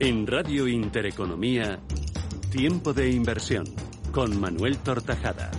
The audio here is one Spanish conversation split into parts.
En Radio Intereconomía, Tiempo de Inversión, con Manuel Tortajada.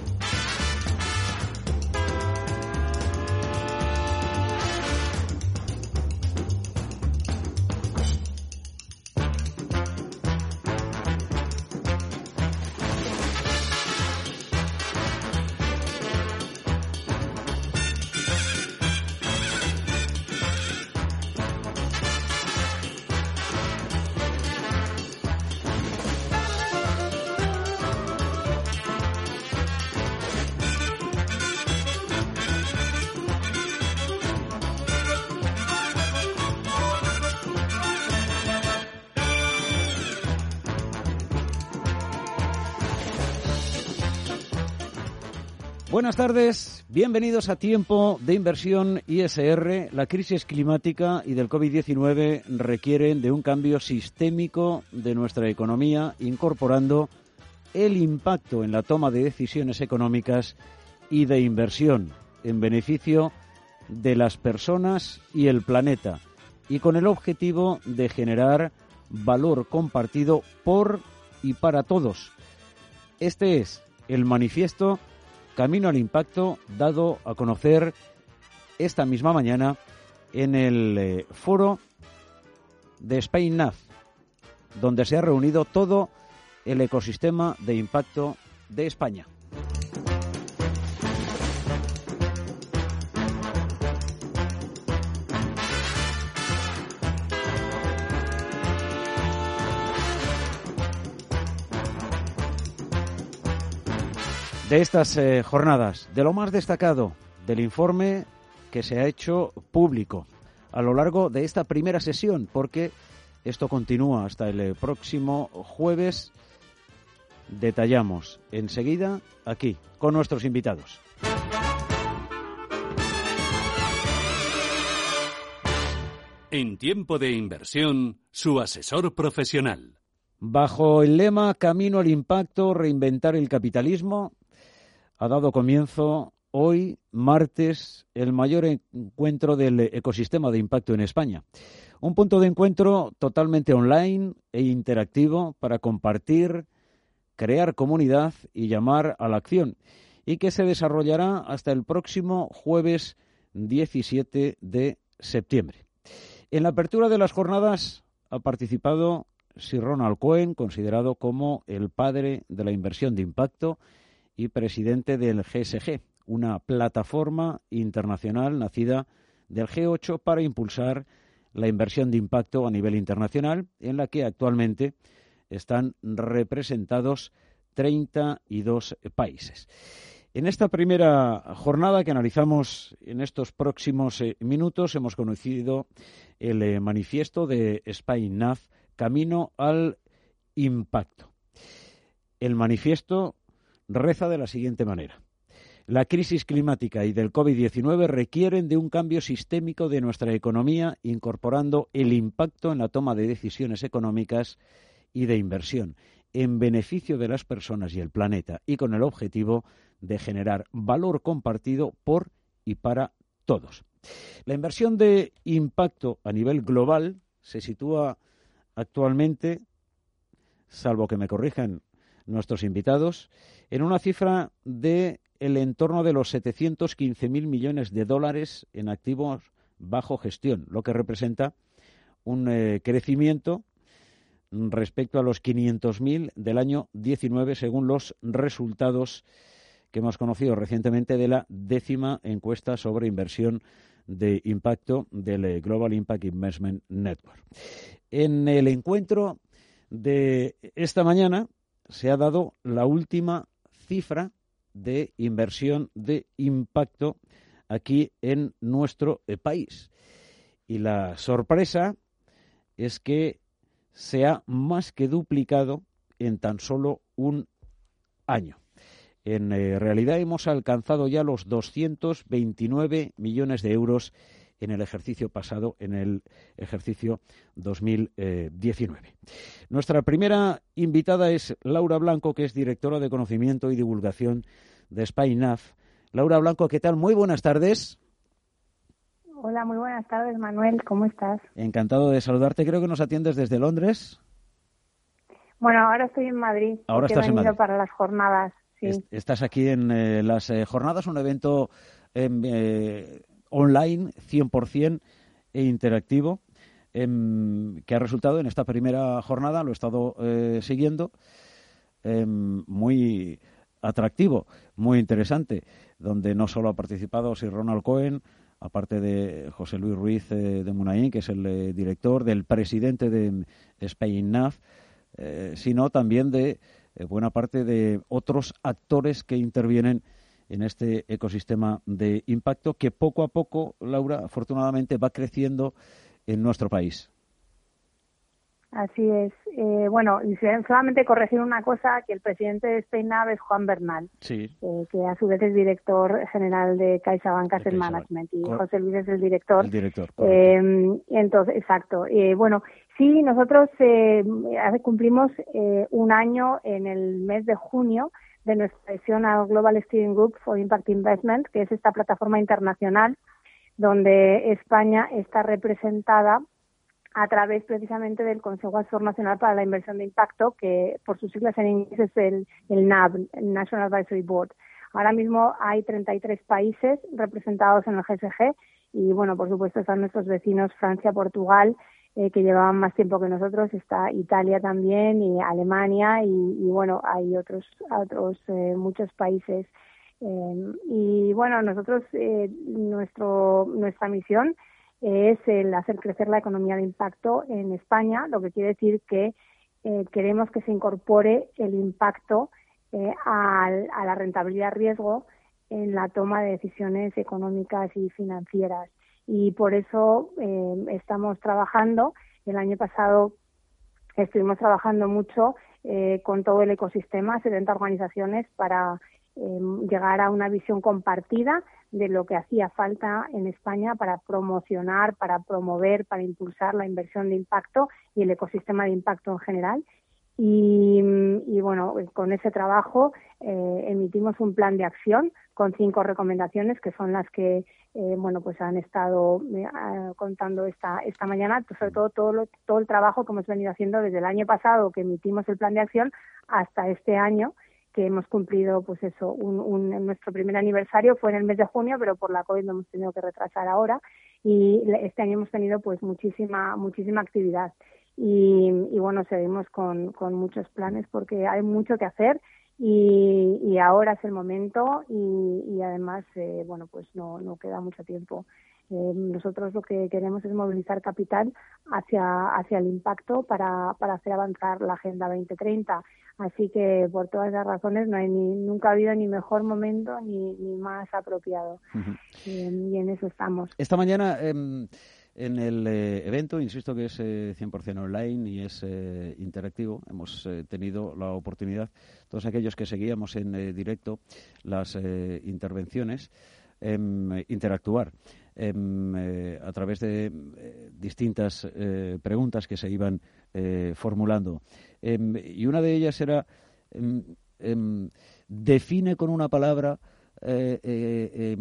Buenas tardes, bienvenidos a Tiempo de Inversión ISR. La crisis climática y del COVID-19 requieren de un cambio sistémico de nuestra economía, incorporando el impacto en la toma de decisiones económicas y de inversión en beneficio de las personas y el planeta, y con el objetivo de generar valor compartido por y para todos. Este es el manifiesto Camino al Impacto, dado a conocer esta misma mañana en el eh, foro de Spain NAF, donde se ha reunido todo el ecosistema de impacto de España. De estas eh, jornadas, de lo más destacado del informe que se ha hecho público a lo largo de esta primera sesión, porque esto continúa hasta el eh, próximo jueves. Detallamos enseguida aquí con nuestros invitados. En tiempo de inversión, su asesor profesional. Bajo el lema Camino al Impacto, reinventar el capitalismo, ha dado comienzo hoy, martes, el mayor encuentro del ecosistema de impacto en España. Un punto de encuentro totalmente online e interactivo para compartir, crear comunidad y llamar a la acción, y que se desarrollará hasta el próximo jueves 17 de septiembre. En la apertura de las jornadas ha participado Sir Ronald Cohen, considerado como el padre de la inversión de impacto, y presidente del GSG, una plataforma internacional nacida del G8 para impulsar la inversión de impacto a nivel internacional, en la que actualmente están representados 32 países. En esta primera jornada que analizamos en estos próximos eh, minutos hemos conocido el eh, manifiesto de Spain NAF Camino al Impacto. El manifiesto reza de la siguiente manera. La crisis climática y del COVID-19 requieren de un cambio sistémico de nuestra economía, incorporando el impacto en la toma de decisiones económicas y de inversión, en beneficio de las personas y el planeta, y con el objetivo de generar valor compartido por y para todos. La inversión de impacto a nivel global se sitúa actualmente, salvo que me corrijan nuestros invitados, en una cifra de el entorno de los 715.000 millones de dólares en activos bajo gestión, lo que representa un eh, crecimiento respecto a los 500.000 del año 19, según los resultados que hemos conocido recientemente de la décima encuesta sobre inversión de impacto del eh, Global Impact Investment Network. En el encuentro de esta mañana se ha dado la última cifra de inversión de impacto aquí en nuestro eh, país. Y la sorpresa es que se ha más que duplicado en tan solo un año. En eh, realidad hemos alcanzado ya los 229 millones de euros en el ejercicio pasado, en el ejercicio 2019. Nuestra primera invitada es Laura Blanco, que es directora de Conocimiento y Divulgación de SpyNAF. Laura Blanco, ¿qué tal? Muy buenas tardes. Hola, muy buenas tardes, Manuel. ¿Cómo estás? Encantado de saludarte. Creo que nos atiendes desde Londres. Bueno, ahora estoy en Madrid. Ahora estás he en Madrid. para las jornadas. Sí. Estás aquí en eh, las eh, jornadas, un evento em, eh, online 100% e interactivo em, que ha resultado en esta primera jornada, lo he estado siguiendo, em, muy atractivo, muy interesante, donde no solo ha participado Sir Ronald Cohen, aparte de José Luis Ruiz eh, de Munaín, que es el eh, director, del presidente de Spain NAF, eh, sino también de buena parte de otros actores que intervienen en este ecosistema de impacto que poco a poco, Laura, afortunadamente va creciendo en nuestro país. Así es. Eh, bueno, y solamente corregir una cosa, que el presidente de Spainab es Juan Bernal, sí. eh, que a su vez es director general de CaixaBank Asset Management y José Luis es el director. El director. Eh, entonces, exacto. Eh, bueno, sí, nosotros eh, cumplimos eh, un año en el mes de junio de nuestra adhesión al Global Steering Group for Impact Investment, que es esta plataforma internacional donde España está representada a través precisamente del Consejo Asesor Nacional para la Inversión de Impacto, que por sus siglas en inglés es el, el NAB, el National Advisory Board. Ahora mismo hay 33 países representados en el GSG y, bueno, por supuesto están nuestros vecinos Francia, Portugal, eh, que llevaban más tiempo que nosotros, está Italia también y Alemania y, bueno, hay otros, otros eh, muchos países. Eh, y bueno, nosotros, eh, nuestro, nuestra misión es el hacer crecer la economía de impacto en España, lo que quiere decir que queremos que se incorpore el impacto a, a, la rentabilidad riesgo en la toma de decisiones económicas y financieras. Y por eso eh, estamos trabajando. El año pasado estuvimos trabajando mucho eh, con todo el ecosistema, 70 organizaciones, para eh, llegar a una visión compartida de lo que hacía falta en España para promocionar, para promover, para impulsar la inversión de impacto y el ecosistema de impacto en general. Y, bueno, con ese trabajo eh, emitimos un plan de acción con cinco recomendaciones que son las que eh, bueno pues han estado eh, contando esta esta mañana. Sobre todo todo lo, todo el trabajo que hemos venido haciendo desde el año pasado que emitimos el plan de acción hasta este año que hemos cumplido, pues eso, un, un, nuestro primer aniversario. Fue en el mes de junio, pero por la COVID lo hemos tenido que retrasar ahora. Y este año hemos tenido pues muchísima, muchísima actividad y, y bueno, seguimos con, con muchos planes porque hay mucho que hacer y, y ahora es el momento y, y además, eh, bueno, pues no, no queda mucho tiempo. Eh, nosotros lo que queremos es movilizar capital hacia, hacia el impacto para, para hacer avanzar la Agenda 2030. Así que por todas las razones no hay ni, nunca ha habido ni mejor momento ni, ni más apropiado. Uh -huh. eh, y en eso estamos. Esta mañana eh, en el eh, evento, insisto que es eh, 100% online y es eh, interactivo, hemos eh, tenido la oportunidad, todos aquellos que seguíamos en directo las intervenciones, interactuar eh, a través de distintas preguntas que se iban formulando. y una de ellas era, define con una palabra eh,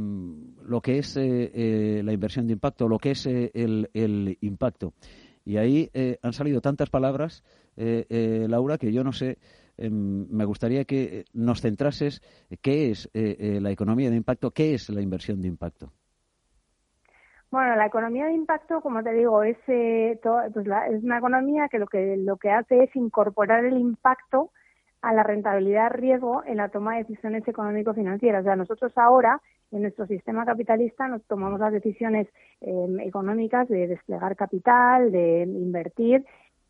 lo que es la inversión de impacto, lo que es el, el, impacto. Y ahí han salido tantas palabras, Laura, que yo no sé me gustaría que nos centrases qué es eh, la economía de impacto, qué es la inversión de impacto. Bueno, la economía de impacto, como te digo, es, eh, pues es una economía que lo que lo que hace es incorporar el impacto a la rentabilidad riesgo en la toma de decisiones económico-financieras. O sea, nosotros ahora en nuestro sistema capitalista nos tomamos las decisiones eh, económicas de desplegar capital, de invertir,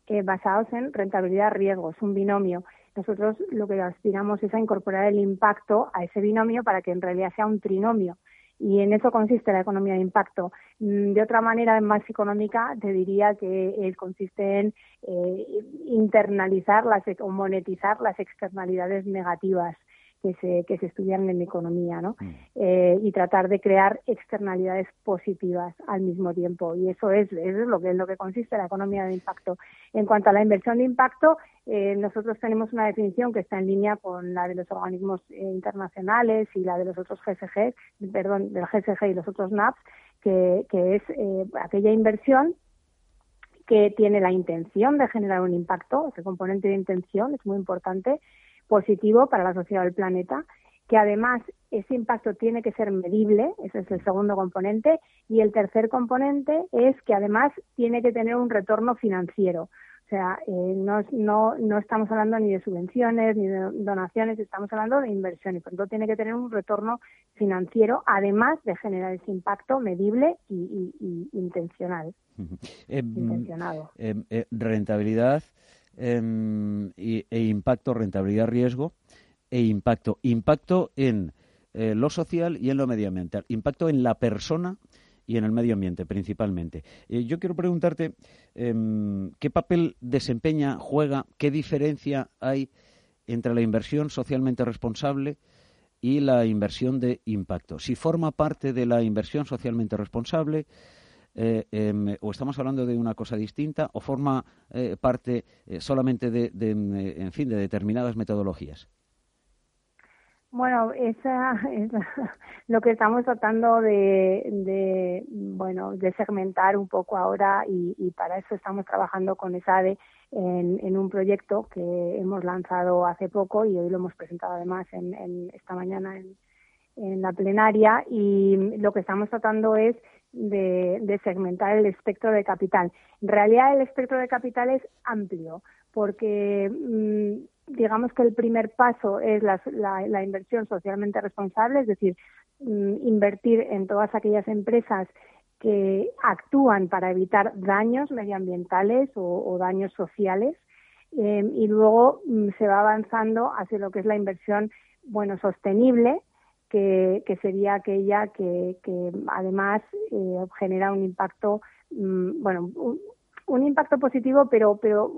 eh, basados en rentabilidad riesgo. Es un binomio. Nosotros lo que aspiramos es a incorporar el impacto a ese binomio para que en realidad sea un trinomio Y en eso consiste la economía de impacto. Mm, de otra manera, más económica, te diría que consiste en eh, internalizar las, o monetizar las externalidades negativas que se, que se estudian en economía, ¿no? Mm. Eh, y tratar de crear externalidades positivas al mismo tiempo. Y eso es, eso es lo que es lo que consiste la economía de impacto. En cuanto a la inversión de impacto, eh, nosotros tenemos una definición que está en línea con la de los organismos eh, internacionales y la de los otros GSG, perdón, del GSG y los otros NAPs, que, que es aquella inversión que tiene la intención de generar un impacto, ese componente de intención es muy importante, positivo para la sociedad del planeta, que además ese impacto tiene que ser medible, ese es el segundo componente, y el tercer componente es que además tiene que tener un retorno financiero. O sea, eh, no, no, no estamos hablando ni de subvenciones ni de donaciones, estamos hablando de inversión y por tanto tiene que tener un retorno financiero, además de generar ese impacto medible y, intencional. Em, intencionado. Em, eh, rentabilidad Em, e impacto, rentabilidad, riesgo e impacto. Impacto en eh, lo social y en lo medioambiental. Impacto en la persona y en el medio ambiente principalmente. Eh, yo quiero preguntarte em, qué papel desempeña, juega, qué diferencia hay entre la inversión socialmente responsable y la inversión de impacto. Si forma parte de la inversión socialmente responsable, eh, em, o estamos hablando de una cosa distinta o forma eh, parte eh, solamente de, em, en fin, de determinadas metodologías? Bueno, esa es lo que estamos tratando de, bueno, de segmentar un poco ahora y, para eso estamos trabajando con ESADE en, un proyecto que hemos lanzado hace poco y hoy lo hemos presentado además en, esta mañana en, en la plenaria y lo que estamos tratando es de, segmentar el espectro de capital. En realidad el espectro de capital es amplio porque mm, digamos que el primer paso es la, inversión socialmente responsable, es decir, mm, invertir en todas aquellas empresas que actúan para evitar daños medioambientales o, daños sociales em, y luego mm, se va avanzando hacia lo que es la inversión bueno sostenible que, sería aquella que, además eh, genera un impacto, mm, bueno, un, impacto positivo, pero, pero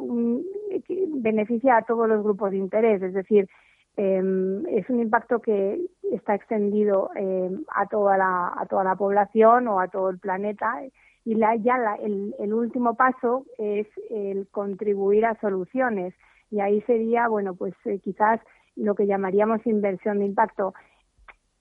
beneficia a todos los grupos de interés, es decir, em, es un impacto que está extendido em, a toda la a toda la población o a todo el planeta. Y la, ya la, el, el, último paso es el contribuir a soluciones. Y ahí sería bueno pues eh, quizás lo que llamaríamos inversión de impacto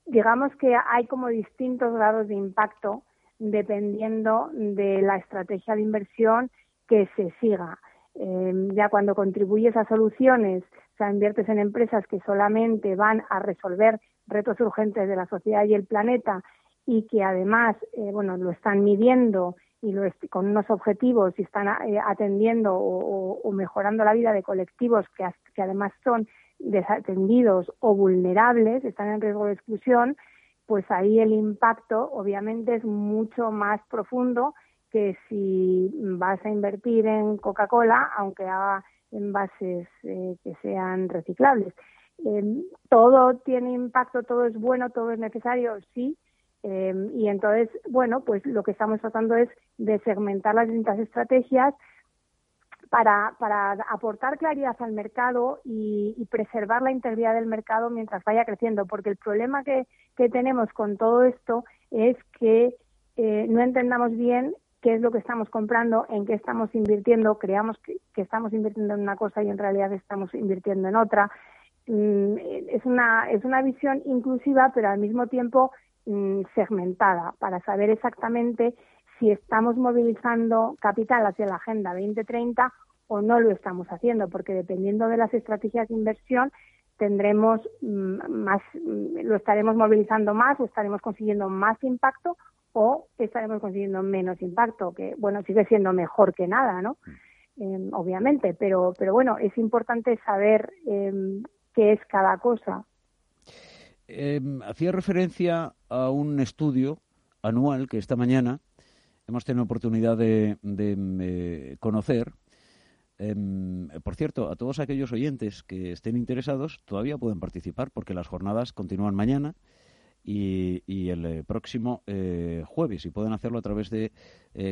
digamos que hay como distintos grados de impacto dependiendo de la estrategia de inversión que se siga. Em, ya cuando contribuyes a soluciones, o sea, inviertes en empresas que solamente van a resolver retos urgentes de la sociedad y el planeta y que además, eh, bueno, lo están midiendo y lo con unos objetivos y están eh, atendiendo o, mejorando la vida de colectivos que además son desatendidos o vulnerables, están en riesgo de exclusión, pues ahí el impacto obviamente es mucho más profundo que si vas a invertir en Coca-Cola, aunque haga envases eh, que sean reciclables. Em, todo tiene impacto, todo es bueno, todo es necesario, sí. Em, y entonces, bueno, pues lo que estamos tratando es de segmentar las distintas estrategias para, para aportar claridad al mercado y, preservar la integridad del mercado mientras vaya creciendo, porque el problema que, que tenemos con todo esto es que eh, no entendamos bien qué es lo que estamos comprando, en qué estamos invirtiendo, creamos que, estamos invirtiendo en una cosa y en realidad estamos invirtiendo en otra. Mm, es, una, es una visión inclusiva, pero al mismo tiempo mm, segmentada, para saber exactamente si estamos movilizando capital hacia la Agenda 2030 o no lo estamos haciendo, porque dependiendo de las estrategias de inversión tendremos mm, más, mm, lo estaremos movilizando más o estaremos consiguiendo más impacto o estaremos consiguiendo menos impacto, que bueno, sigue siendo mejor que nada, ¿no? Em, obviamente, pero, pero bueno, es importante saber em, qué es cada cosa. Em, hacía referencia a un estudio anual que esta mañana hemos tenido oportunidad de, eh, conocer. Em, por cierto, a todos aquellos oyentes que estén interesados todavía pueden participar porque las jornadas continúan mañana y, el próximo jueves y pueden hacerlo a través de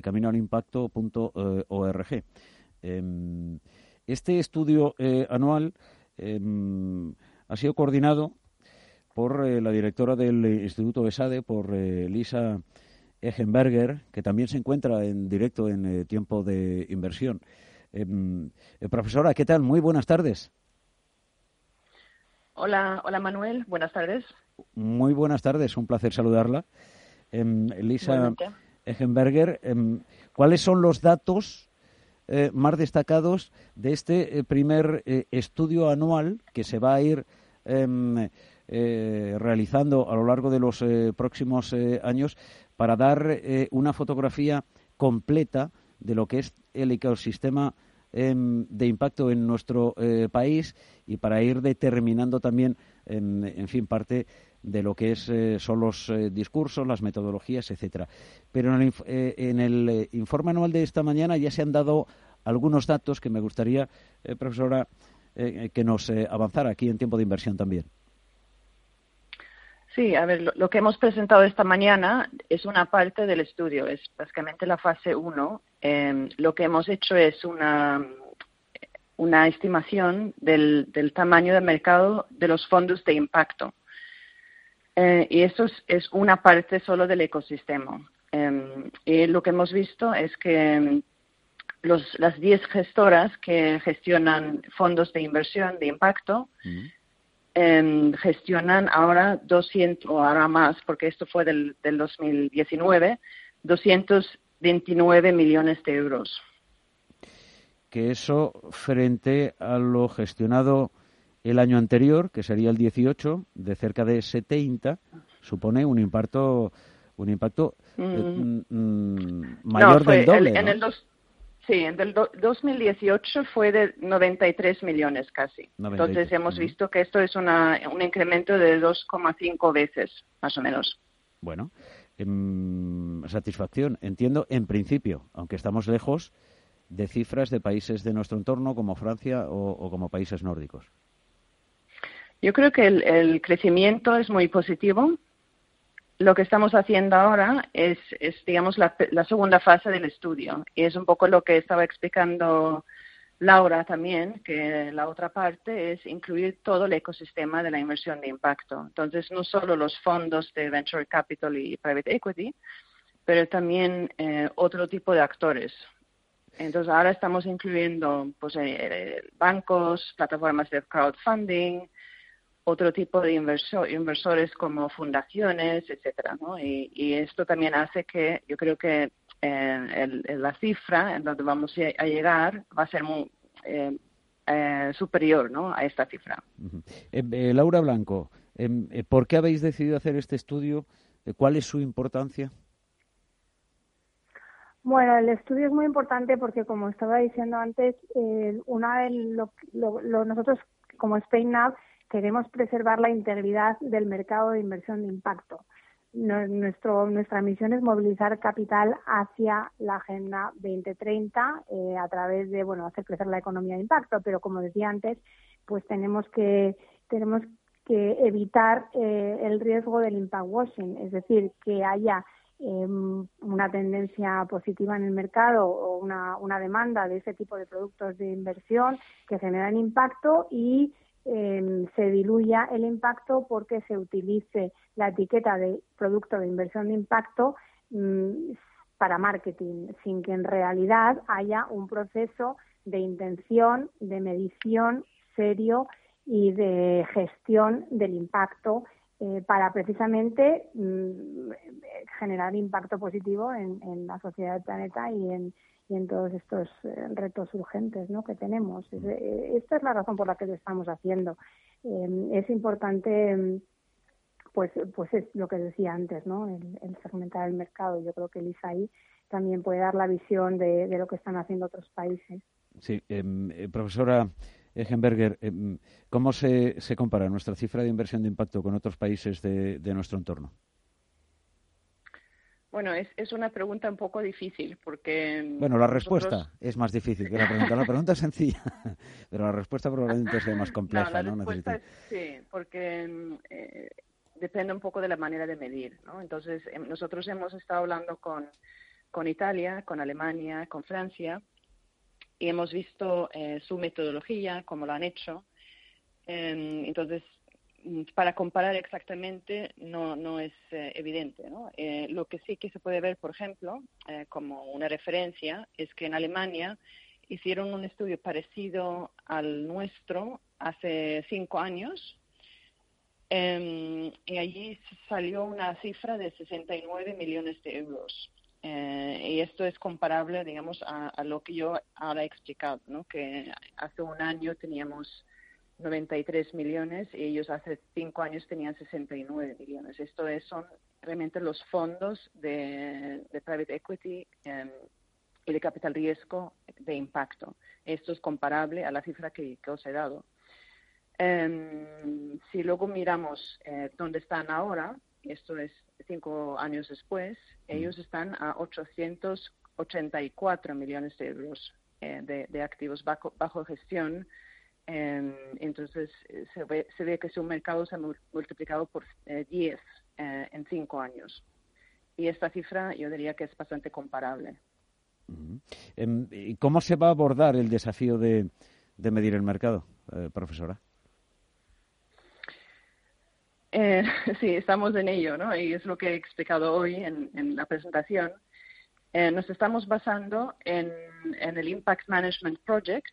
caminoalimpacto.org. Em, este estudio anual em, ha sido coordinado por la directora del Instituto ESADE, por Lisa Egenberger, que también se encuentra en directo en eh, tiempo de inversión. Em, eh, profesora, ¿qué tal? Muy buenas tardes. Hola, hola Manuel, buenas tardes. Muy buenas tardes, un placer saludarla. Em, Lisa Egenberger, em, ¿cuáles son los datos eh, más destacados de este primer estudio anual que se va a ir realizando a lo largo de los próximos años para dar eh, una fotografía completa de lo que es el ecosistema em, de impacto en nuestro eh, país y para ir determinando también, en fin, parte de lo que es, eh, son los discursos, las metodologías, etcétera. Pero en el, en el informe anual de esta mañana ya se han dado algunos datos que me gustaría, profesora, que nos avanzara aquí en tiempo de inversión también. Sí, a ver, lo, que hemos presentado esta mañana es una parte del estudio, es básicamente la fase 1. Em, lo que hemos hecho es una, una estimación del, del, tamaño del mercado de los fondos de impacto. Eh, y eso es, una parte solo del ecosistema. Em, y lo que hemos visto es que los, las 10 gestoras que gestionan fondos de inversión de impacto Em, gestionan ahora 200, o ahora más, porque esto fue del, del 2019, 229 millones de euros. Que eso, frente a lo gestionado el año anterior, que sería el 18, de cerca de 70, supone un impacto un impacto eh, mm. Mm, mayor del doble. en el Sí, en el 2018 fue de 93 millones casi. Entonces hemos visto que esto es una, un incremento de 2,5 veces, más o menos. Bueno, em, satisfacción. Entiendo, en principio, aunque estamos lejos de cifras de países de nuestro entorno como Francia o, como países nórdicos. Yo creo que el crecimiento es muy positivo lo que estamos haciendo ahora es, digamos, la, segunda fase del estudio. Y es un poco lo que estaba explicando Laura también, que la otra parte es incluir todo el ecosistema de la inversión de impacto. Entonces, no solo los fondos de venture capital y private equity, pero también eh, otro tipo de actores. Entonces, ahora estamos incluyendo pues, eh, bancos, plataformas de crowdfunding, otro tipo de inversores como fundaciones, etcétera, ¿no? Y, esto también hace que yo creo que eh, la cifra en donde vamos a llegar va a ser muy eh, eh, superior, ¿no? A esta cifra. Laura Blanco, ¿por qué habéis decidido hacer este estudio? ¿Cuál es su importancia? Bueno, el estudio es muy importante porque, como estaba diciendo antes, una de lo, nosotros como Spain Now queremos preservar la integridad del mercado de inversión de impacto. Nuestra misión es movilizar capital hacia la Agenda 2030 eh, a través de bueno hacer crecer la economía de impacto, pero como decía antes, pues tenemos que tenemos que evitar eh, el riesgo del impact washing, es decir, que haya em, una tendencia positiva en el mercado o una, una demanda de ese tipo de productos de inversión que generan impacto y Em, se diluya el impacto porque se utilice la etiqueta de producto de inversión de impacto mm, para marketing, sin que en realidad haya un proceso de intención, de medición serio y de gestión del impacto eh, para precisamente mm, generar impacto positivo en, en, la sociedad del planeta y en, y en todos estos eh, retos urgentes ¿no? que tenemos. Eh, esta es la razón por la que lo estamos haciendo. Eh, es importante, pues, pues es lo que decía antes, ¿no? el, segmentar el mercado. Yo creo que el ISAI también puede dar la visión de, lo que están haciendo otros países. Sí, em, profesora. Egenberger, em, ¿cómo se, se compara nuestra cifra de inversión de impacto con otros países de nuestro entorno? Bueno, es, es una pregunta un poco difícil porque... Bueno, la respuesta es más difícil que la pregunta. La pregunta es sencilla, pero la respuesta probablemente sea más compleja. No, la respuesta sí, porque eh, depende un poco de la manera de medir. ¿no? Entonces, em, nosotros hemos estado hablando con, con Italia, con Alemania, con Francia, y hemos visto eh, su metodología, cómo lo han hecho. Em, entonces, para comparar exactamente no, no es eh, evidente. ¿no? Eh, lo que sí que se puede ver, por ejemplo, como una referencia, es que en Alemania hicieron un estudio parecido al nuestro hace cinco años em, y allí salió una cifra de 69 millones de euros. Eh, y esto es comparable, digamos, a, lo que yo ahora he explicado, ¿no? que hace un año teníamos 93 millones y ellos hace cinco años tenían 69 millones. Esto es, son realmente los fondos de, private equity em, y de capital riesgo de impacto. Esto es comparable a la cifra que, os he dado. Em, si luego miramos eh, dónde están ahora, esto es cinco años después, ellos están a 884 millones de euros eh, de, activos bajo, gestión. Em, entonces, eh, se ve, se ve, que su mercado se ha multiplicado por 10 eh, en cinco años. Y esta cifra yo diría que es bastante comparable. Em, ¿Y cómo se va a abordar el desafío de, de medir el mercado, profesora? Eh, sí, estamos en ello, ¿no? Y es lo que he explicado hoy en, la presentación. Eh, nos estamos basando en, el Impact Management Project,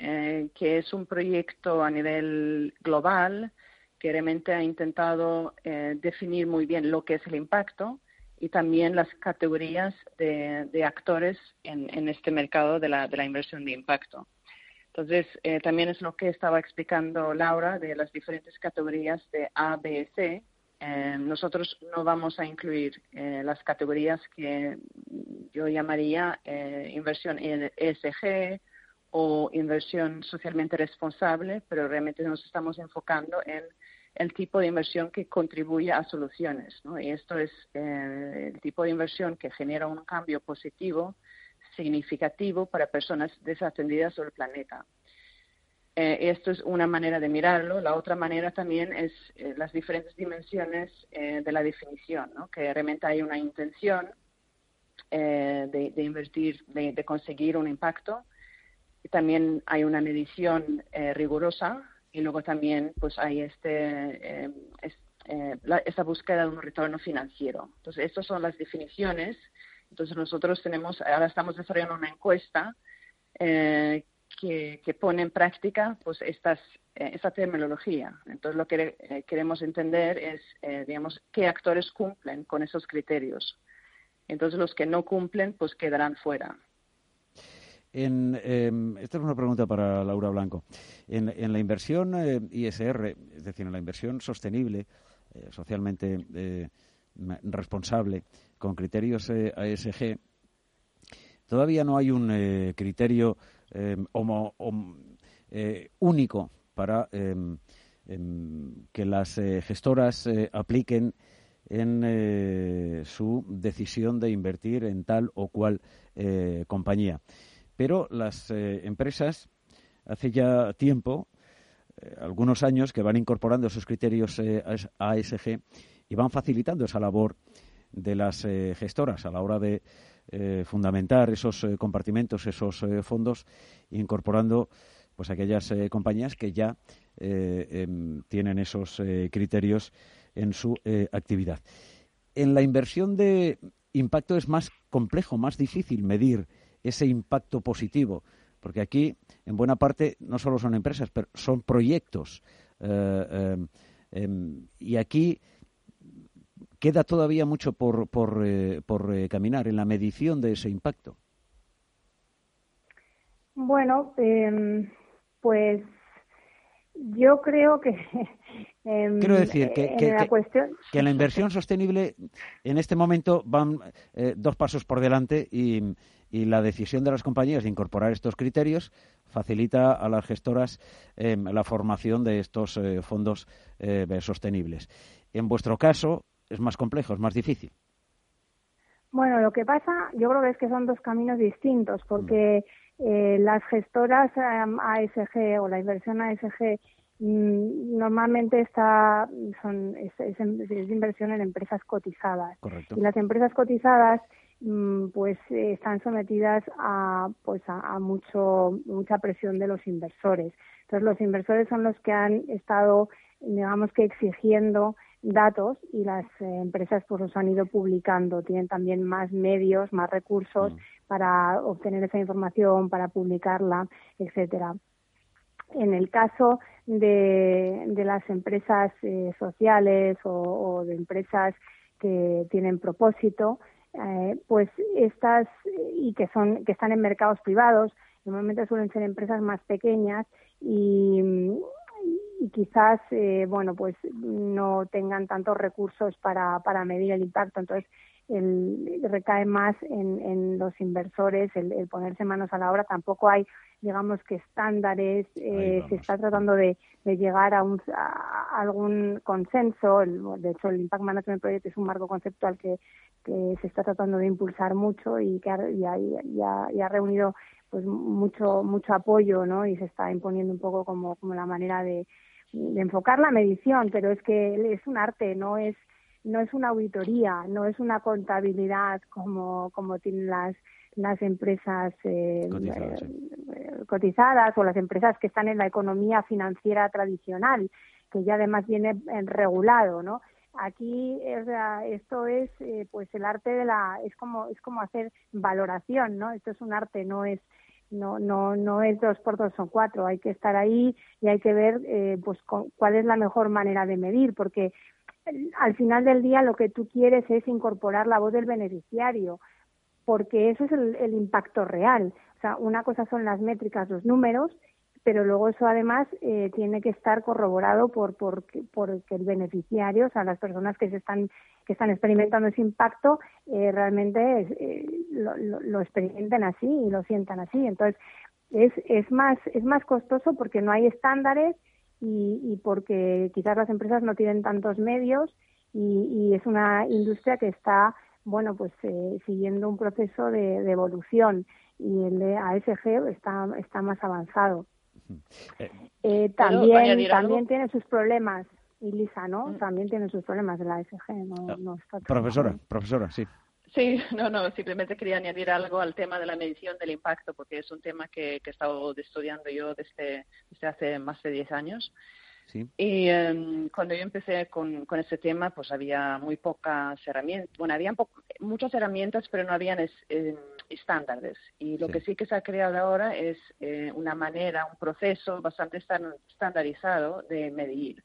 eh, que es un proyecto a nivel global que realmente ha intentado definir muy bien lo que es el impacto y también las categorías de, actores en, este mercado de la inversión de impacto. Entonces, eh, también es lo que estaba explicando Laura de las diferentes categorías de A, B C. Eh, nosotros no vamos a incluir eh, las categorías que yo llamaría inversión en ESG o inversión socialmente responsable, pero realmente nos estamos enfocando en el tipo de inversión que contribuye a soluciones. Y esto es el tipo de inversión que genera un cambio positivo significativo para personas desatendidas sobre el planeta. Eh, esto es una manera de mirarlo. La otra manera también es eh, las diferentes dimensiones eh, de la definición, ¿no? que realmente hay una intención de, invertir, de, conseguir un impacto. También hay una medición rigurosa y luego también pues hay este, esta búsqueda de un retorno financiero. Entonces, estas son las definiciones entonces nosotros tenemos, ahora estamos desarrollando una encuesta eh, que, pone en práctica pues estas, eh, esta terminología. Entonces lo que eh, queremos entender es, digamos, qué actores cumplen con esos criterios. Entonces los que no cumplen pues quedarán fuera. En, em, esta es una pregunta para Laura Blanco. En, la inversión ISR, es decir, en la inversión sostenible, socialmente responsable, con criterios eh, ASG, todavía no hay un eh, criterio em, eh, único para em, que las gestoras apliquen en su decisión de invertir en tal o cual compañía. Pero las empresas hace ya tiempo, algunos años, que van incorporando esos criterios ASG y van facilitando esa labor de las eh, gestoras a la hora de eh, fundamentar esos eh, compartimentos, esos fondos, incorporando pues aquellas compañías que ya em, tienen esos criterios en su actividad. En la inversión de impacto es más complejo, más difícil medir ese impacto positivo, porque aquí, en buena parte, no solo son empresas, pero son proyectos. Em, em, y aquí queda todavía mucho por, por, eh, por eh, caminar en la medición de ese impacto. Bueno, em, pues yo creo que. Em, Quiero decir que, que, la que, la inversión sostenible en este momento van eh, dos pasos por delante y, y, la decisión de las compañías de incorporar estos criterios facilita a las gestoras em, la formación de estos fondos sostenibles. En vuestro caso, es más complejo, es más difícil. Bueno, lo que pasa, yo creo que es que son dos caminos distintos, porque mm. eh, las gestoras ASG o la inversión ASG normalmente está son es, inversión en empresas cotizadas y las empresas cotizadas mm, pues eh, están sometidas a pues a, mucho mucha presión de los inversores entonces los inversores son los que han estado digamos que exigiendo datos y las eh, empresas pues los han ido publicando. Tienen también más medios, más recursos mm. para obtener esa información, para publicarla, etcétera. En el caso de, las empresas eh, sociales o, de empresas que tienen propósito, eh, pues estas y que son que están en mercados privados, normalmente suelen ser empresas más pequeñas y, y quizás eh, bueno pues no tengan tantos recursos para, para medir el impacto. Entonces el, recae más en, en los inversores el, ponerse manos a la obra. Tampoco hay digamos que estándares eh, se está tratando de, de llegar a, un, a algún consenso. De hecho el Impact Management Project es un marco conceptual que, que se está tratando de impulsar mucho y que ha, y ha reunido pues mucho mucho apoyo no y se está imponiendo un poco como como la manera de de enfocar la medición, pero es que es un arte, no es no es una auditoría, no es una contabilidad como como tienen las las empresas eh, eh, cotizadas, o las empresas que están en la economía financiera tradicional, que ya además viene regulado, ¿no? Aquí esto es eh, pues el arte de la es como es como hacer valoración, ¿no? Esto es un arte, no es no no no es dos por dos son cuatro hay que estar ahí y hay que ver eh, pues cuál es la mejor manera de medir porque eh, al final del día lo que tú quieres es incorporar la voz del beneficiario porque eso es el, el impacto real o sea una cosa son las métricas los números pero luego eso además eh, tiene que estar corroborado por, por, por que el beneficiario, o sea, las personas que se están que están experimentando ese impacto eh, realmente eh, lo, lo, experimenten así y lo sientan así. Entonces es, es más es más costoso porque no hay estándares y, y porque quizás las empresas no tienen tantos medios y, y es una industria que está bueno pues eh, siguiendo un proceso de, de evolución y el de ASG está está más avanzado. Eh, eh, también también tiene sus problemas y Lisa, ¿no? Mm. También tiene sus problemas de la ASG. No, ah, profesora, profesora, sí. Sí, no, no, simplemente quería añadir algo al tema de la medición del impacto, porque es un tema que, que he estado estudiando yo desde, desde hace más de 10 años. Y em, cuando yo empecé con, con ese tema, pues había muy pocas herramientas. Bueno, había muchas herramientas, pero no habían em, estándares. Y lo que sí que se ha creado ahora es eh, una manera, un proceso bastante estandarizado de medir.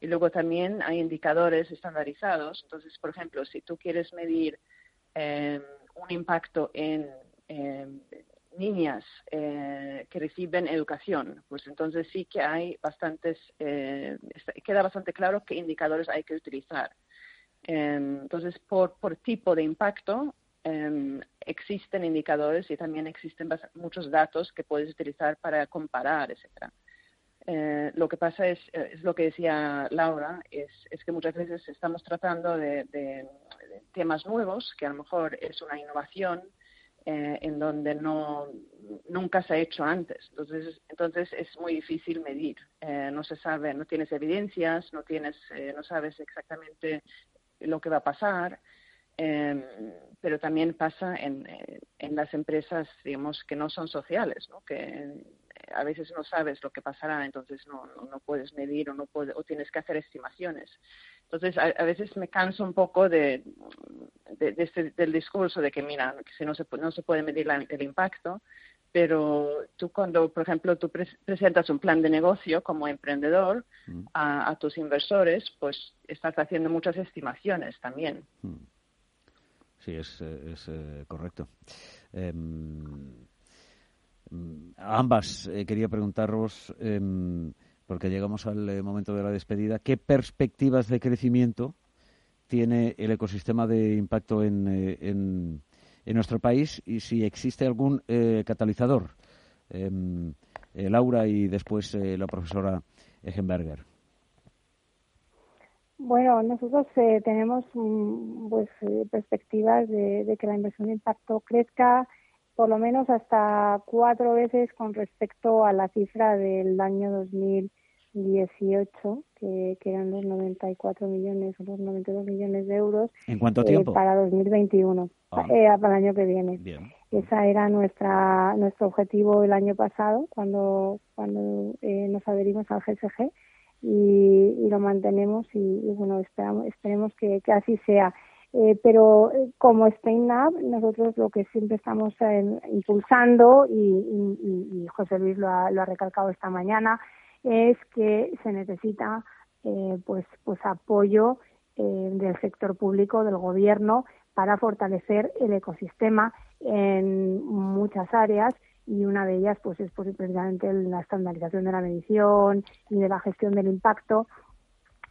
Y luego también hay indicadores estandarizados. Entonces, por ejemplo, si tú quieres medir em, un impacto en niñas eh, que reciben educación, pues entonces sí que hay bastantes, eh, queda bastante claro qué indicadores hay que utilizar. Em, entonces, por, por tipo de impacto, em, existen indicadores y también existen muchos datos que puedes utilizar para comparar, etcétera. Eh, lo que pasa es, es lo que decía Laura, es, es que muchas veces estamos tratando de, temas nuevos, que a lo mejor es una innovación, eh, en donde no nunca se ha hecho antes. Entonces, entonces es muy difícil medir. Eh, no se sabe, no tienes evidencias, no tienes, eh, no sabes exactamente lo que va a pasar. Em, pero también pasa en, en las empresas, digamos, que no son sociales, ¿no? que a veces no sabes lo que pasará, entonces no, no, puedes medir o, no puede, o tienes que hacer estimaciones. Entonces, a, veces me canso un poco de, de, este, del discurso de que, mira, que no se, no se puede medir el impacto, pero tú cuando, por ejemplo, tú presentas un plan de negocio como emprendedor mm. a, tus inversores, pues estás haciendo muchas estimaciones también. Mm. Sí, es, es eh, correcto. Em, ambas eh, quería preguntaros em, porque llegamos al eh, momento de la despedida, ¿qué perspectivas de crecimiento tiene el ecosistema de impacto en, eh, en, nuestro país y si existe algún catalizador? Em, Laura y después la profesora Egenberger. Bueno, nosotros tenemos mm, pues perspectivas de, de, que la inversión de impacto crezca por lo menos hasta cuatro veces con respecto a la cifra del año 2000 18, que, que eran los 94 millones o los 92 millones de euros. ¿En cuánto tiempo? para 2021, Ah. eh, para el año que viene. Bien. Esa era nuestra nuestro objetivo el año pasado cuando cuando eh, nos adherimos al GSG y, y lo mantenemos y, y, bueno esperamos esperemos que, que así sea. Eh, pero eh, como Spain Lab, nosotros lo que siempre estamos eh, impulsando, y, José Luis lo ha, lo ha recalcado esta mañana, es que se necesita eh, pues, pues apoyo eh, del sector público, del gobierno, para fortalecer el ecosistema en muchas áreas y una de ellas pues es pues, precisamente la estandarización de la medición y de la gestión del impacto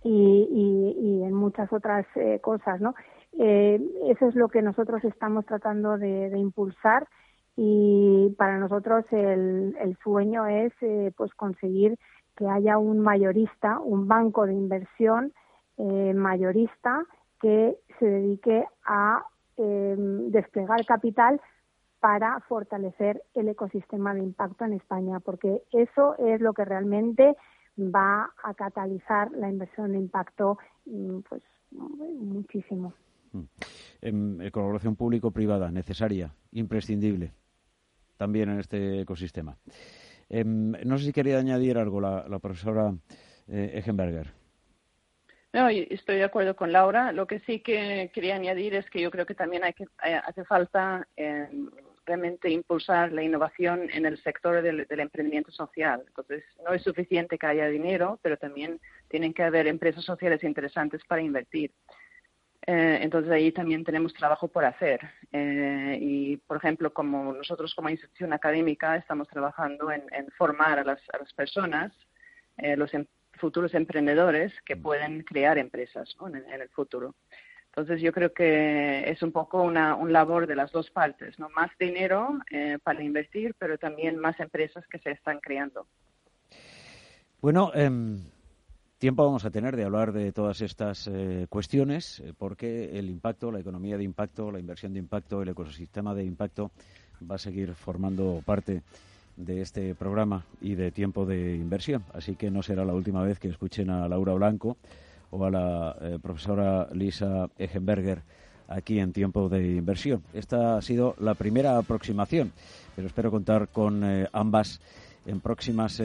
y, en muchas otras cosas, ¿no? Eh, eso es lo que nosotros estamos tratando de, de impulsar y para nosotros el, el sueño es eh, pues conseguir que haya un mayorista, un banco de inversión eh, mayorista que se dedique a eh, desplegar capital para fortalecer el ecosistema de impacto en España, porque eso es lo que realmente va a catalizar la inversión de impacto mm, pues muchísimo. Eh, colaboración público-privada, necesaria, imprescindible, también en este ecosistema. Eh, no sé si quería añadir algo la, la profesora eh, Egenberger. No, estoy de acuerdo con Laura. Lo que sí que quería añadir es que yo creo que también hay que, hace falta eh, realmente impulsar la innovación en el sector del, del, emprendimiento social. Entonces, no es suficiente que haya dinero, pero también tienen que haber empresas sociales interesantes para invertir. Eh, entonces, ahí también tenemos trabajo por hacer. Eh, y, por ejemplo, como nosotros como institución académica estamos trabajando en, en formar a las, a las personas, eh, los em futuros emprendedores que pueden crear empresas ¿no? en, en, el futuro. Entonces yo creo que es un poco una un labor de las dos partes, ¿no? Más dinero eh, para invertir, pero también más empresas que se están creando. Bueno, eh, tiempo vamos a tener de hablar de todas estas eh, cuestiones, eh, porque el impacto, la economía de impacto, la inversión de impacto, el ecosistema de impacto va a seguir formando parte de este programa y de tiempo de inversión. Así que no será la última vez que escuchen a Laura Blanco o a la eh, profesora Lisa Egenberger aquí en tiempo de inversión. Esta ha sido la primera aproximación, pero espero contar con ambas en próximas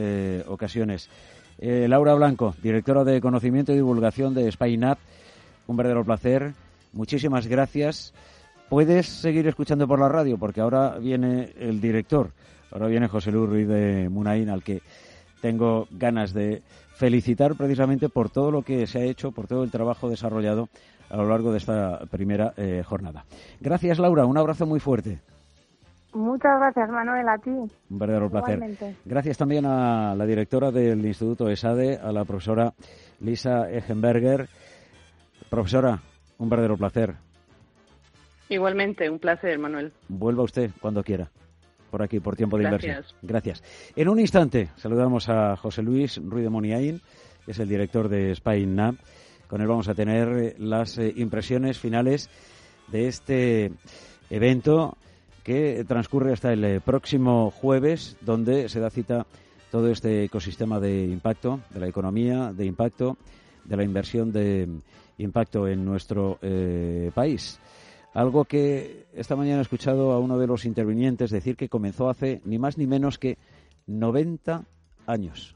eh. Laura Blanco, directora de Conocimiento y Divulgación de SpineUp, un verdadero placer. Muchísimas gracias. Puedes seguir escuchando por la radio porque ahora viene el director. Ahora viene José Luis de Munain, al que tengo ganas de felicitar precisamente por todo lo que se ha hecho, por todo el trabajo desarrollado a lo largo de esta primera eh, jornada. Gracias, Laura. Un abrazo muy fuerte. Muchas gracias, Manuel, a ti. Un verdadero placer. Igualmente. Gracias también a la directora del Instituto ESADE, a la profesora Lisa Egenberger. Profesora, un verdadero placer. Igualmente, un placer, Manuel. Vuelva usted cuando quiera por aquí, por tiempo de Gracias. inversión. Gracias. En un instante saludamos a José Luis Ruiz de Moniain, que es el director de Spain NAP. Con él vamos a tener las eh, impresiones finales de este evento que transcurre hasta el eh, próximo jueves, donde se da cita todo este ecosistema de impacto, de la economía de impacto, de la inversión de impacto en nuestro eh, país. Algo que esta mañana he escuchado a uno de los intervinientes decir que comenzó hace ni más ni menos que 90 años.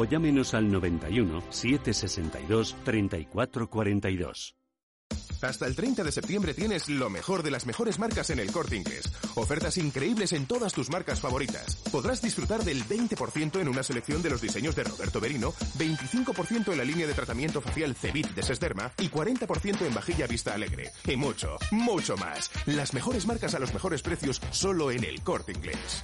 o llámenos al 91 762 3442. Hasta el 30 de septiembre tienes lo mejor de las mejores marcas en el Corte Inglés. Ofertas increíbles en todas tus marcas favoritas. Podrás disfrutar del 20% en una selección de los diseños de Roberto Berino, 25% en la línea de tratamiento facial Cevit de Sesderma y 40% en vajilla Vista Alegre. Y mucho, mucho más. Las mejores marcas a los mejores precios solo en el Corte Inglés.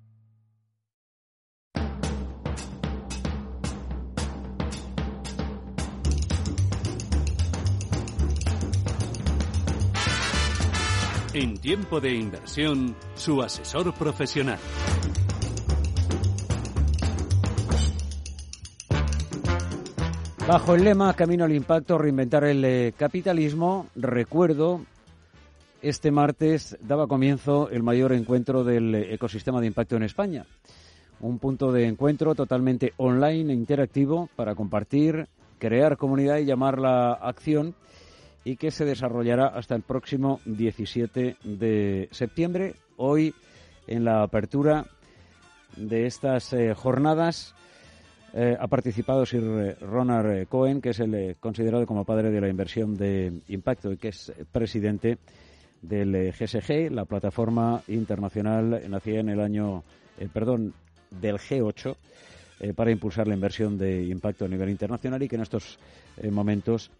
En tiempo de inversión, su asesor profesional. Bajo el lema Camino al Impacto, reinventar el eh, capitalismo, recuerdo, este martes daba comienzo el mayor encuentro del eh, ecosistema de impacto en España. Un punto de encuentro totalmente online e interactivo para compartir, crear comunidad y llamar la acción y que se desarrollará hasta el próximo 17 de septiembre. Hoy, en la apertura de estas eh, jornadas, eh, ha participado Sir Ronald Cohen, que es el eh, considerado como padre de la inversión de impacto y que es presidente del GSG, la plataforma internacional nacida en el año, perdón, del G8 para impulsar la inversión de impacto a nivel internacional y que en estos momentos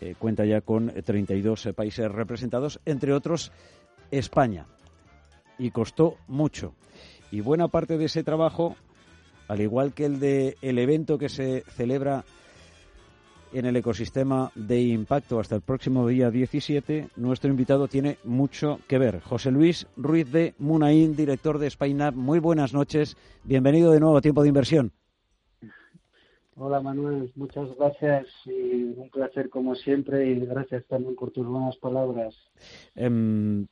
eh, cuenta ya con 32 eh, países representados, entre otros España. Y costó mucho. Y buena parte de ese trabajo, al igual que el de el evento que se celebra en el ecosistema de impacto hasta el próximo día 17, nuestro invitado tiene mucho que ver. José Luis Ruiz de Munaín, director de SpainUp. Muy buenas noches. Bienvenido de nuevo a Tiempo de Inversión. Hola Manuel, muchas gracias y un placer como siempre y gracias también por tus buenas palabras. Em,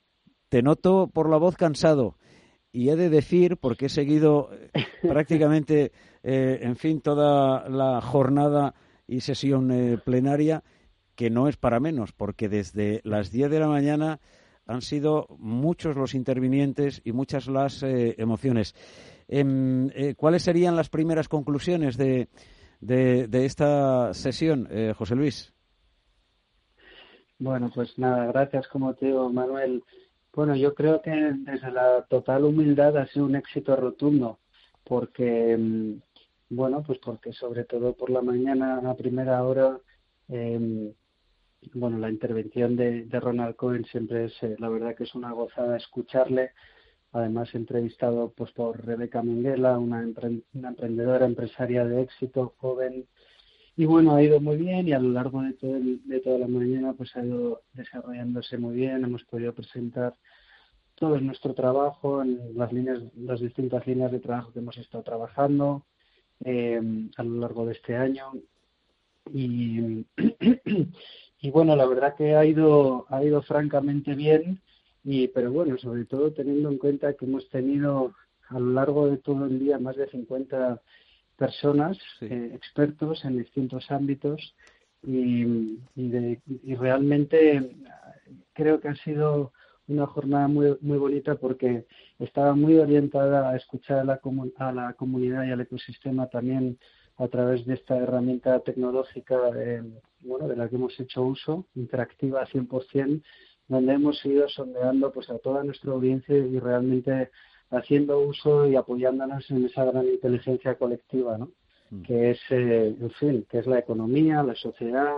te noto por la voz cansado y he de decir, porque he seguido eh, prácticamente, eh, en fin, toda la jornada y sesión eh, plenaria, que no es para menos, porque desde las 10 de la mañana han sido muchos los intervinientes y muchas las emociones. Em, ¿Cuáles serían las primeras conclusiones de, de, de esta sesión, eh, José Luis? Bueno, pues nada, gracias como te digo, Manuel. Bueno, yo creo que desde la total humildad ha sido un éxito rotundo, porque, mm, bueno, pues porque sobre todo por la mañana a primera hora, eh, bueno, la intervención de, de, Ronald Cohen siempre es, eh, la verdad que es una gozada escucharle además entrevistado pues por Rebeca Minguela, una, emprendedora empresaria de éxito, joven, y bueno, ha ido muy bien y a lo largo de, todo de toda la mañana pues ha ido desarrollándose muy bien, hemos podido presentar todo nuestro trabajo en las líneas, las distintas líneas de trabajo que hemos estado trabajando eh, a lo largo de este año. Y, y bueno, la verdad que ha ido ha ido francamente bien y, pero bueno, sobre todo teniendo en cuenta que hemos tenido a lo largo de todo el día más de 50 personas, eh, expertos en distintos ámbitos y, y, realmente creo que ha sido una jornada muy, muy bonita porque estaba muy orientada a escuchar a la, a la comunidad y al ecosistema también a través de esta herramienta tecnológica eh, bueno, de la que hemos hecho uso, interactiva 100%, donde hemos ido sondeando pues a toda nuestra audiencia y realmente haciendo uso y apoyándonos en esa gran inteligencia colectiva, ¿no? Mm. Que es, eh, en fin, que es la economía, la sociedad,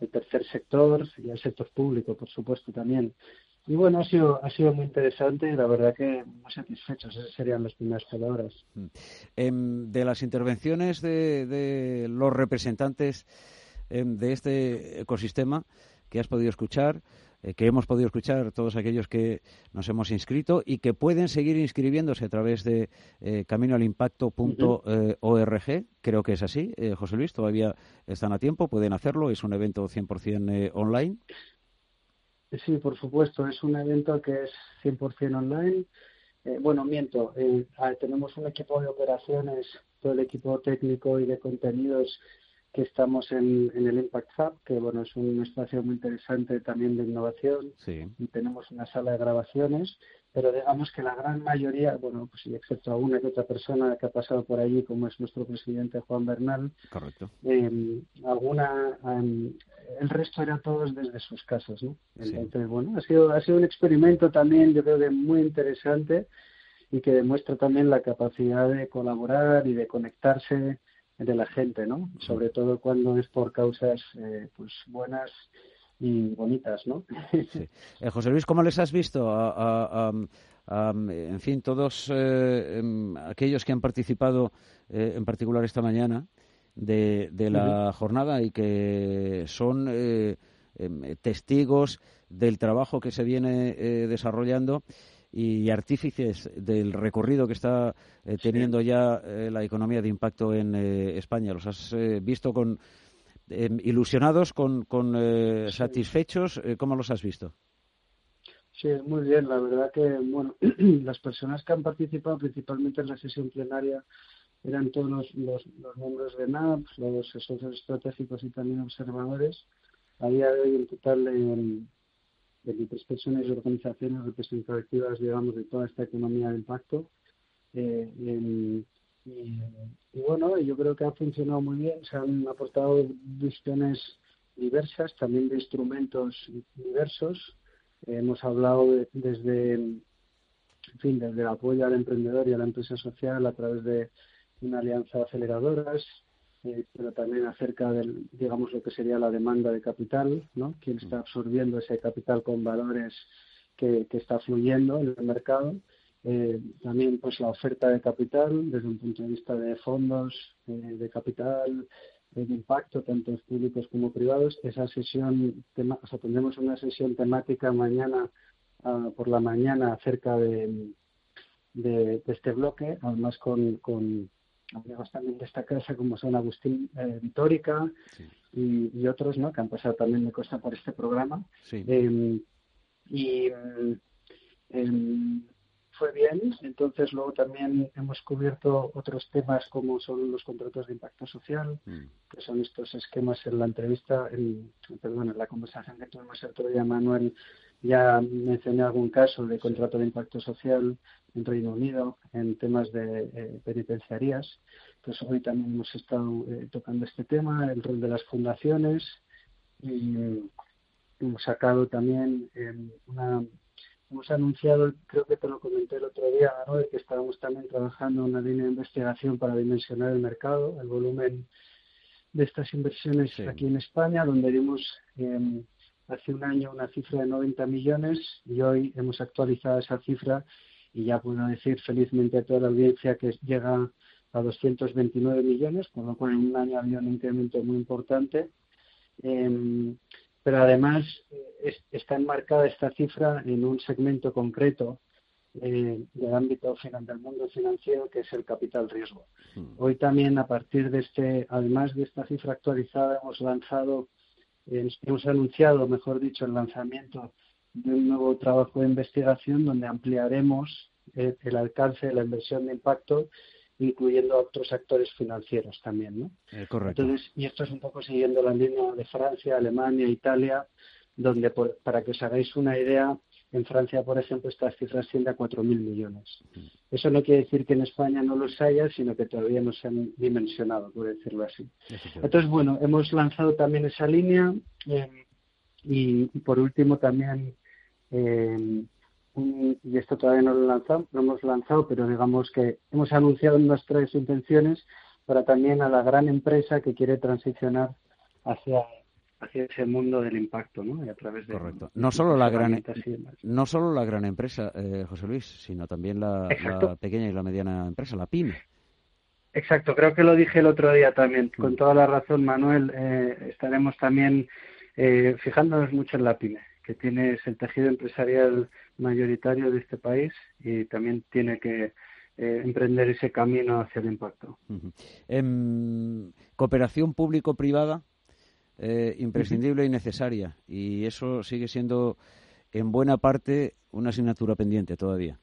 el tercer sector y el sector público, por supuesto, también. Y bueno, ha sido, ha sido muy interesante y la verdad que muy satisfechos. Esas serían las primeras palabras. Mm. Em, de las intervenciones de, de los representantes em, de este ecosistema que has podido escuchar, eh, que hemos podido escuchar todos aquellos que nos hemos inscrito y que pueden seguir inscribiéndose a través de eh, caminoalimpacto.org. Creo que es así, eh, José Luis, todavía están a tiempo, pueden hacerlo, es un evento 100% eh, online. Sí, por supuesto, es un evento que es 100% online. eh, bueno, miento, eh, tenemos un equipo de operaciones, todo el equipo técnico y de contenidos que estamos en, el Impact Hub, que bueno es un espacio muy interesante también de innovación y tenemos una sala de grabaciones, pero digamos que la gran mayoría, bueno, pues excepto a una que otra persona que ha pasado por allí, como es nuestro presidente Juan Bernal, Correcto. Em, alguna, em, el resto eran todos desde sus casas, ¿no? Entonces, bueno, ha sido, ha sido un experimento también, yo creo que muy interesante y que demuestra también la capacidad de colaborar y de conectarse de la gente, ¿no? Sobre todo cuando es por causas eh, pues buenas y bonitas, ¿no? Sí. Eh, José Luis, ¿cómo les has visto a, en fin, todos eh, em, aquellos que han participado, en particular esta mañana, de, de la jornada y que son em, testigos del trabajo que se viene desarrollando y artífices del recorrido que está eh, teniendo ya eh, la economía de impacto en eh, España. ¿Los has visto con em, ilusionados, con, con satisfechos? ¿Cómo los has visto? Sí, muy bien. La verdad que, bueno, las personas que han participado principalmente en la sesión plenaria eran todos los, los, miembros de NAPS, los asesores estratégicos y también observadores. A día de hoy, en total, en de diferentes personas y organizaciones representativas, digamos, de toda esta economía de impacto. Eh, y, bueno, yo creo que ha funcionado muy bien. Se han aportado visiones diversas, también de instrumentos diversos. hemos hablado desde, en fin, desde el apoyo al emprendedor y a la empresa social a través de una alianza de aceleradoras, eh, pero también acerca del, digamos, lo que sería la demanda de capital, ¿no? Quién está mm. absorbiendo ese capital con valores que, que está fluyendo en el mercado. Eh, también, pues, la oferta de capital desde un punto de vista de fondos eh, de capital de impacto, tanto públicos como privados. Esa sesión, o sea, tendremos una sesión temática mañana ah, por la mañana acerca de, de, este bloque, además con, con amigos también de esta casa como son Agustín eh, Vitórica y, otros ¿no? que han pasado también de costa por este programa. Em, y em, fue bien. Entonces luego también hemos cubierto otros temas como son los contratos de impacto social, mm. que son estos esquemas en la entrevista, en, perdón, en la conversación que tuvimos el otro día, Manuel, ya mencioné algún caso de contrato de impacto social en Reino Unido en temas de eh, penitenciarías. Pues hoy también hemos estado eh, tocando este tema, el rol de las fundaciones y hemos sacado también eh, una hemos anunciado, creo que te lo comenté el otro día, ¿no? que estábamos también trabajando en una línea de investigación para dimensionar el mercado, el volumen de estas inversiones aquí en España, donde dimos eh, hace un año una cifra de 90 millones y hoy hemos actualizado esa cifra y ya puedo decir felizmente a toda la audiencia que llega a 229 millones, con lo cual en un año había un incremento muy importante. Em, pero además eh, está enmarcada esta cifra en un segmento concreto eh, del ámbito del mundo financiero, que es el capital riesgo. Hmm. Hoy también, a partir de este, además de esta cifra actualizada, hemos lanzado hemos anunciado, mejor dicho, el lanzamiento de un nuevo trabajo de investigación donde ampliaremos el, alcance de la inversión de impacto incluyendo a otros actores financieros también, ¿no? Eh, correcto. Entonces, y esto es un poco siguiendo la línea de Francia, Alemania, Italia, donde para que os hagáis una idea, en Francia, por ejemplo, estas cifras ascienden a 4.000 millones. Eso no quiere decir que en España no los haya, sino que todavía no se han dimensionado, por decirlo así. Entonces, bueno, hemos lanzado también esa línea eh, y, por último también, eh, y esto todavía no lo, lanzado, lo hemos lanzado, pero digamos que hemos anunciado nuestras intenciones para también a la gran empresa que quiere transicionar hacia hacia ese mundo del impacto, ¿no? Y a través de correcto. No solo la gran no solo la gran empresa, eh, José Luis, sino también la, pequeña y la mediana empresa, la pyme. Exacto, creo que lo dije el otro día también. Mm. Con toda la razón, Manuel, eh, estaremos también eh, fijándonos mucho en la pyme, que tiene el tejido empresarial mayoritario de este país y también tiene que eh, emprender ese camino hacia el impacto. En cooperación público-privada, eh, imprescindible y necesaria. Y eso sigue siendo en buena parte una asignatura pendiente todavía.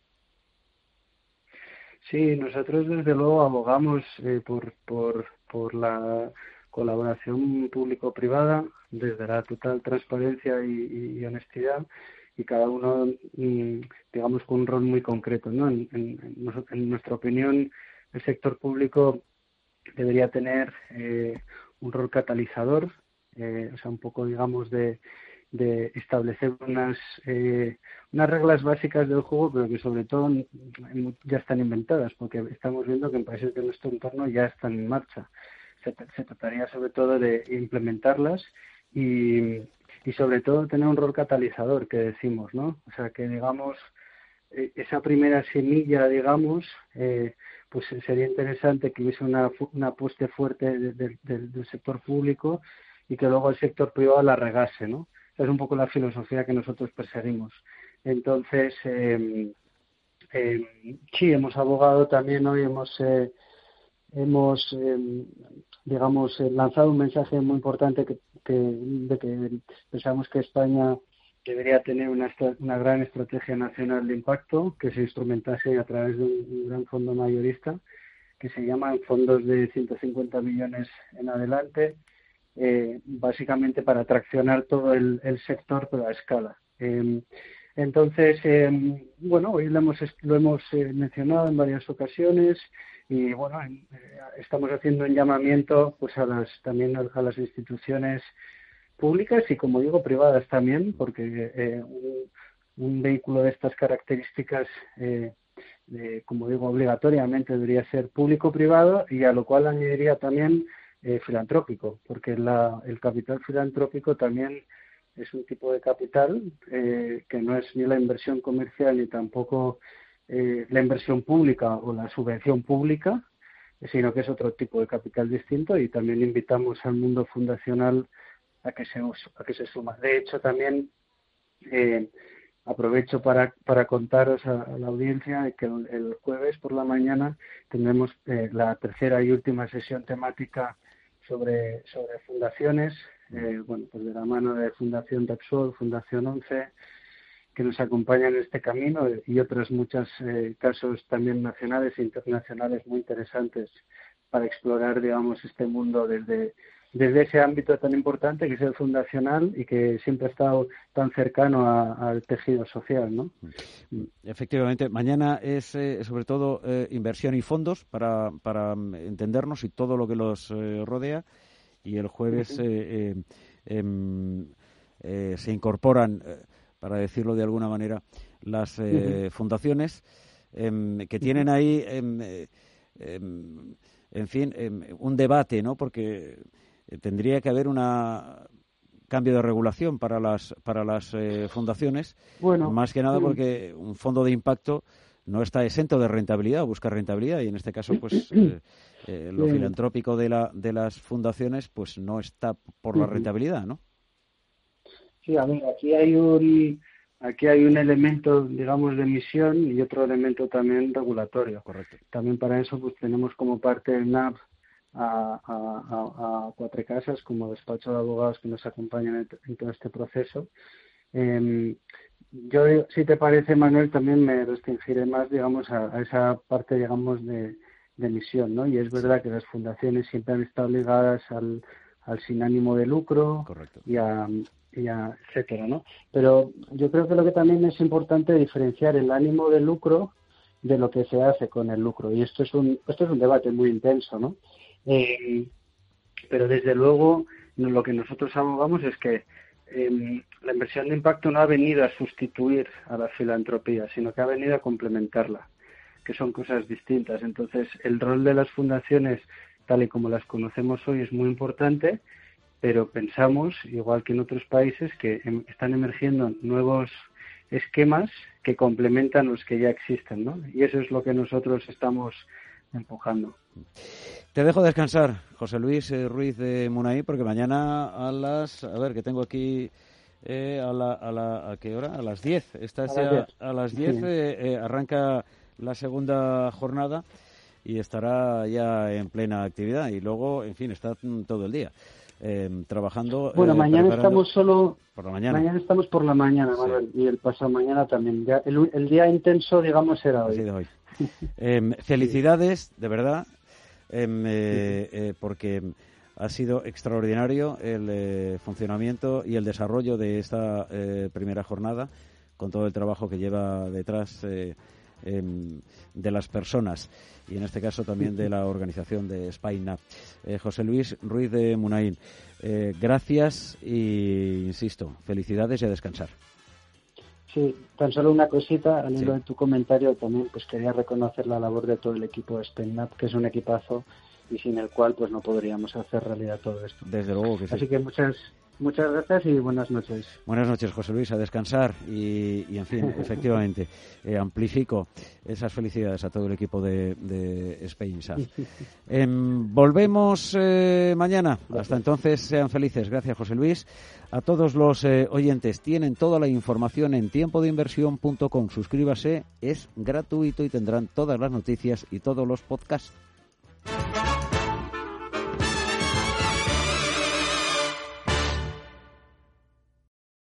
Sí, nosotros desde luego abogamos eh, por, por, por la colaboración público-privada desde la total transparencia y, honestidad y cada uno, mm, digamos, con un rol muy concreto. ¿no? En, nuestra opinión, el sector público debería tener eh, un rol catalizador, eh, o sea, un poco, digamos, de, de establecer unas, eh, unas reglas básicas del juego, pero que sobre todo ya están inventadas, porque estamos viendo que en países de nuestro entorno ya están en marcha. Se, trataría sobre todo de implementarlas y, sobre todo tener un rol catalizador, que decimos, ¿no? O sea, que digamos, e, esa primera semilla, digamos, eh, pues sería interesante que hubiese una, una apuesta fuerte del sector público y que luego el sector privado la regase, ¿no? es un poco la filosofía que nosotros perseguimos. Entonces, eh, sí, hemos abogado también hoy, hemos, eh, hemos em, digamos, eh, lanzado un mensaje muy importante que, de que pensamos que España debería tener una, una gran estrategia nacional de impacto que se instrumentase a través de un, gran fondo mayorista que se llama fondos de 150 millones en adelante eh, básicamente para traccionar todo el, sector, pero a escala. Em, entonces, em, bueno, hoy lo hemos, lo hemos eh, mencionado en varias ocasiones y bueno, eh, estamos haciendo un llamamiento pues a las, también a las instituciones públicas y como digo privadas también, porque un, vehículo de estas características como digo, obligatoriamente debería ser público-privado y a lo cual añadiría también eh, filantrópico, porque el capital filantrópico también es un tipo de capital eh, que no es ni la inversión comercial ni tampoco eh, la inversión pública o la subvención pública, sino que es otro tipo de capital distinto y también invitamos al mundo fundacional a que se, a que se suma. De hecho, también aprovecho para, para contaros a, la audiencia que el, jueves por la mañana tendremos la tercera y última sesión temática sobre, sobre fundaciones, eh, bueno, pues de la mano de Fundación Repsol, Fundación 11, que nos acompañan en este camino y otros muchos eh, casos también nacionales e internacionales muy interesantes para explorar, digamos, este mundo desde, desde ese ámbito tan importante que es el fundacional y que siempre ha estado tan cercano al tejido social, ¿no? Efectivamente, mañana es eh, sobre todo eh, inversión y fondos para, para mm, entendernos y todo lo que los eh, rodea y el jueves em, se incorporan, para decirlo de alguna manera, las fundaciones em, que tienen ahí, em, en fin, un debate, ¿no? Porque eh, tendría que haber un cambio de regulación para las para las eh, fundaciones. Bueno, más que nada porque un fondo de impacto no está exento de rentabilidad busca rentabilidad y en este caso pues eh, lo filantrópico de la de las fundaciones pues no está por la rentabilidad no sí a ver aquí hay un aquí hay un elemento digamos de misión y otro elemento también regulatorio correcto también para eso pues tenemos como parte del NAP a, a, Cuatro Casas como despacho de abogados que nos acompañan en, todo este proceso. Eh, yo, si te parece, Manuel, también me restringiré más, digamos, a, esa parte, digamos, de, de, misión, ¿no? Y es verdad que las fundaciones siempre han estado ligadas al, al sin ánimo de lucro y a, y a etcétera, ¿no? Pero yo creo que lo que también es importante diferenciar el ánimo de lucro de lo que se hace con el lucro. Y esto es un, esto es un debate muy intenso, ¿no? Eh, pero desde luego lo que nosotros abogamos es que em, la inversión de impacto no ha venido a sustituir a la filantropía, sino que ha venido a complementarla, que son cosas distintas. Entonces, el rol de las fundaciones, tal y como las conocemos hoy, es muy importante, pero pensamos, igual que en otros países, que em, están emergiendo nuevos esquemas que complementan los que ya existen, ¿no? Y eso es lo que nosotros estamos empujando. Te dejo descansar, José Luis eh, Ruiz de Munaí, porque mañana a las, a ver, que tengo aquí eh, a, la, a, la, ¿a qué hora? A las 10. Esta a, las 10 eh, arranca la segunda jornada y estará ya en plena actividad y luego, en fin, está todo el día. Trabajando. Bueno, mañana estamos solo. Por la mañana. Mañana estamos por la mañana, y el pasado mañana también. Ya el, día intenso, digamos, será hoy. hoy. Em, felicidades, de verdad, em, eh, eh, porque ha sido extraordinario el eh, funcionamiento y el desarrollo de esta primera jornada, con todo el trabajo que lleva detrás em, de las personas y en este caso también de la organización de Spaina. José Luis Ruiz de Munaín, gracias y, insisto, felicidades y a descansar. Sí, tan solo una cosita, al hilo de tu comentario también, pues quería reconocer la labor de todo el equipo de SpenNap, que es un equipazo y sin el cual pues no podríamos hacer realidad todo esto. Desde luego que sí. Así que muchas Muchas gracias y buenas noches. Buenas noches, José Luis, a descansar y, en fin, efectivamente, eh, amplifico esas felicidades a todo el equipo de, de Spain em, volvemos eh, mañana. Hasta entonces, sean felices. Gracias, José Luis. A todos los eh, oyentes, tienen toda la información en tiempodeinversión.com. Suscríbase, es gratuito y tendrán todas las noticias y todos los podcasts.